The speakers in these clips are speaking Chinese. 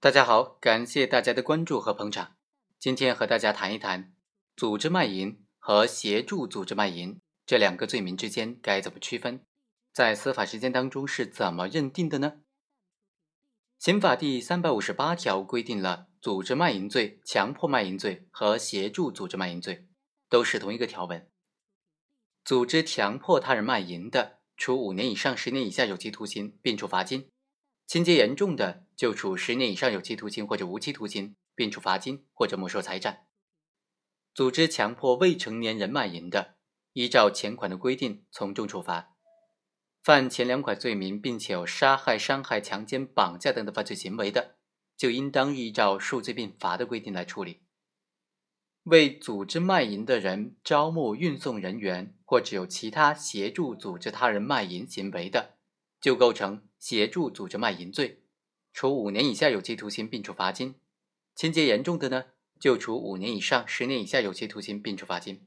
大家好，感谢大家的关注和捧场。今天和大家谈一谈组织卖淫和协助组织卖淫这两个罪名之间该怎么区分，在司法实践当中是怎么认定的呢？刑法第三百五十八条规定了组织卖淫罪、强迫卖淫罪和协助组织卖淫罪都是同一个条文。组织强迫他人卖淫的，处五年以上十年以下有期徒刑，并处罚金；情节严重的，就处十年以上有期徒刑或者无期徒刑，并处罚金或者没收财产。组织强迫未成年人卖淫的，依照前款的规定从重处罚；犯前两款罪名，并且有杀害、伤害、强奸、绑架等的犯罪行为的，就应当依照数罪并罚的规定来处理。为组织卖淫的人招募运送人员，或者有其他协助组织他人卖淫行为的，就构成协助组织卖淫罪，处五年以下有期徒刑并处罚金；情节严重的呢，就处五年以上十年以下有期徒刑并处罚金。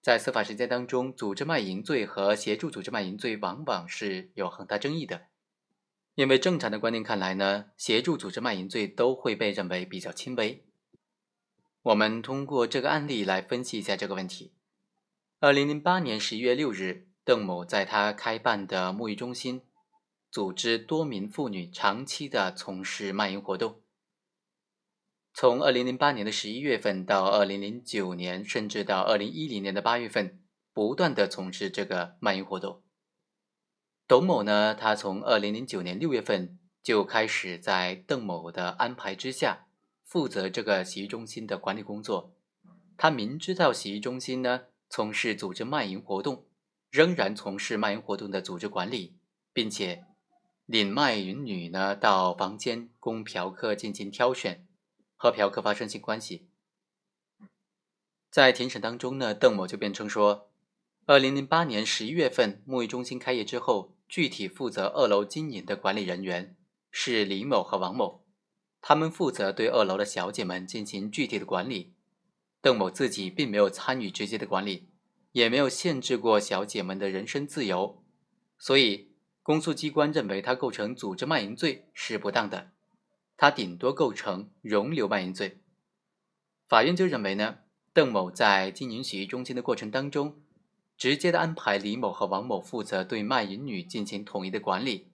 在司法实践当中，组织卖淫罪和协助组织卖淫罪往往是有很大争议的，因为正常的观念看来呢，协助组织卖淫罪都会被认为比较轻微。我们通过这个案例来分析一下这个问题。二零零八年十一月六日，邓某在他开办的沐浴中心，组织多名妇女长期的从事卖淫活动。从二零零八年的十一月份到二零零九年，甚至到二零一零年的八月份，不断的从事这个卖淫活动。董某呢，他从二零零九年六月份就开始在邓某的安排之下。负责这个洗浴中心的管理工作，他明知道洗浴中心呢从事组织卖淫活动，仍然从事卖淫活动的组织管理，并且领卖淫女呢到房间供嫖客进行挑选，和嫖客发生性关系。在庭审当中呢，邓某就辩称说，二零零八年十一月份沐浴中心开业之后，具体负责二楼经营的管理人员是李某和王某。他们负责对二楼的小姐们进行具体的管理，邓某自己并没有参与直接的管理，也没有限制过小姐们的人身自由，所以公诉机关认为他构成组织卖淫罪是不当的，他顶多构成容留卖淫罪。法院就认为呢，邓某在经营洗浴中心的过程当中，直接的安排李某和王某负责对卖淫女进行统一的管理，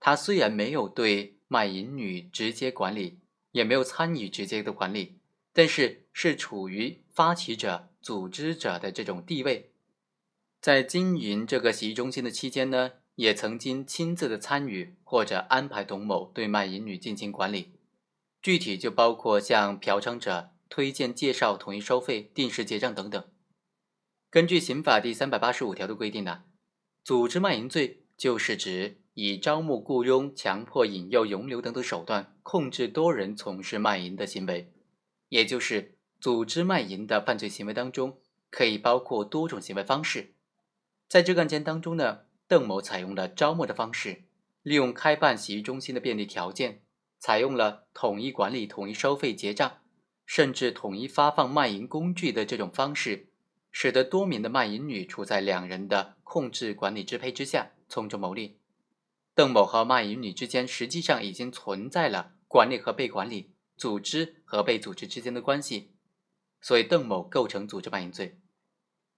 他虽然没有对。卖淫女直接管理也没有参与直接的管理，但是是处于发起者、组织者的这种地位，在经营这个洗浴中心的期间呢，也曾经亲自的参与或者安排董某对卖淫女进行管理，具体就包括向嫖娼者推荐、介绍、统一收费、定时结账等等。根据刑法第三百八十五条的规定呢，组织卖淫罪就是指。以招募、雇佣、强迫、引诱、容留等等手段控制多人从事卖淫的行为，也就是组织卖淫的犯罪行为当中，可以包括多种行为方式。在这个案件当中呢，邓某采用了招募的方式，利用开办洗浴中心的便利条件，采用了统一管理、统一收费、结账，甚至统一发放卖淫工具的这种方式，使得多名的卖淫女处在两人的控制、管理、支配之下，从中牟利。邓某和卖淫女之间实际上已经存在了管理和被管理、组织和被组织之间的关系，所以邓某构成组织卖淫罪。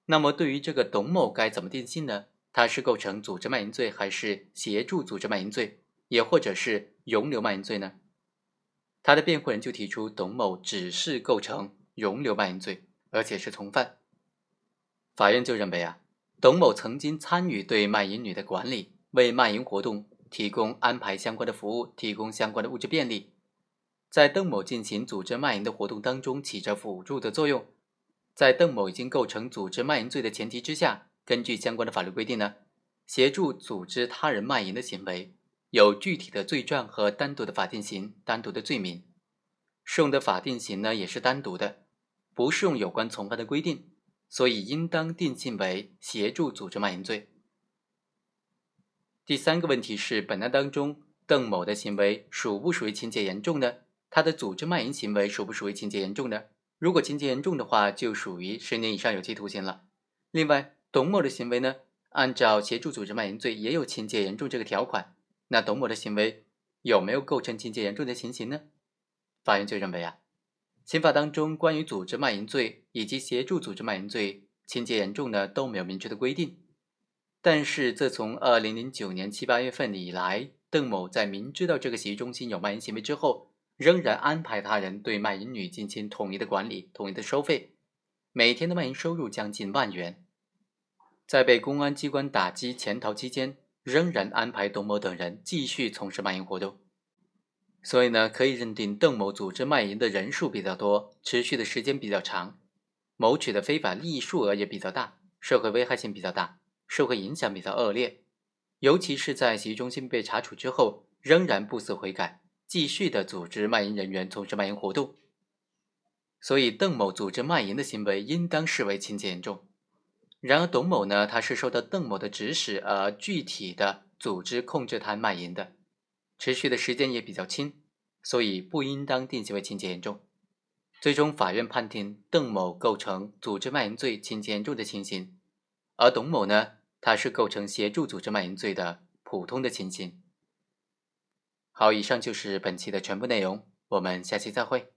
那么，对于这个董某该怎么定性呢？他是构成组织卖淫罪，还是协助组织卖淫罪，也或者是容留卖淫罪呢？他的辩护人就提出，董某只是构成容留卖淫罪，而且是从犯。法院就认为啊，董某曾经参与对卖淫女的管理，为卖淫活动。提供安排相关的服务，提供相关的物质便利，在邓某进行组织卖淫的活动当中起着辅助的作用。在邓某已经构成组织卖淫罪的前提之下，根据相关的法律规定呢，协助组织他人卖淫的行为有具体的罪状和单独的法定刑、单独的罪名，适用的法定刑呢也是单独的，不适用有关从犯的规定，所以应当定性为协助组织卖淫罪。第三个问题是，本案当中邓某的行为属不属于情节严重呢？他的组织卖淫行为属不属于情节严重呢？如果情节严重的话，就属于十年以上有期徒刑了。另外，董某的行为呢，按照协助组织卖淫罪也有情节严重这个条款，那董某的行为有没有构成情节严重的情形呢？法院就认为啊，刑法当中关于组织卖淫罪以及协助组织卖淫罪情节严重呢都没有明确的规定。但是自从二零零九年七八月份以来，邓某在明知道这个洗浴中心有卖淫行为之后，仍然安排他人对卖淫女进行统一的管理、统一的收费，每天的卖淫收入将近万元。在被公安机关打击潜逃期间，仍然安排董某等人继续从事卖淫活动。所以呢，可以认定邓某组织卖淫的人数比较多，持续的时间比较长，谋取的非法利益数额也比较大，社会危害性比较大。社会影响比较恶劣，尤其是在洗浴中心被查处之后，仍然不思悔改，继续的组织卖淫人员从事卖淫活动。所以，邓某组织卖淫的行为应当视为情节严重。然而，董某呢，他是受到邓某的指使而具体的组织控制他卖淫的，持续的时间也比较轻，所以不应当定性为情节严重。最终，法院判定邓某构成组织卖淫罪情节严重的情形，而董某呢？他是构成协助组织卖淫罪的普通的情形。好，以上就是本期的全部内容，我们下期再会。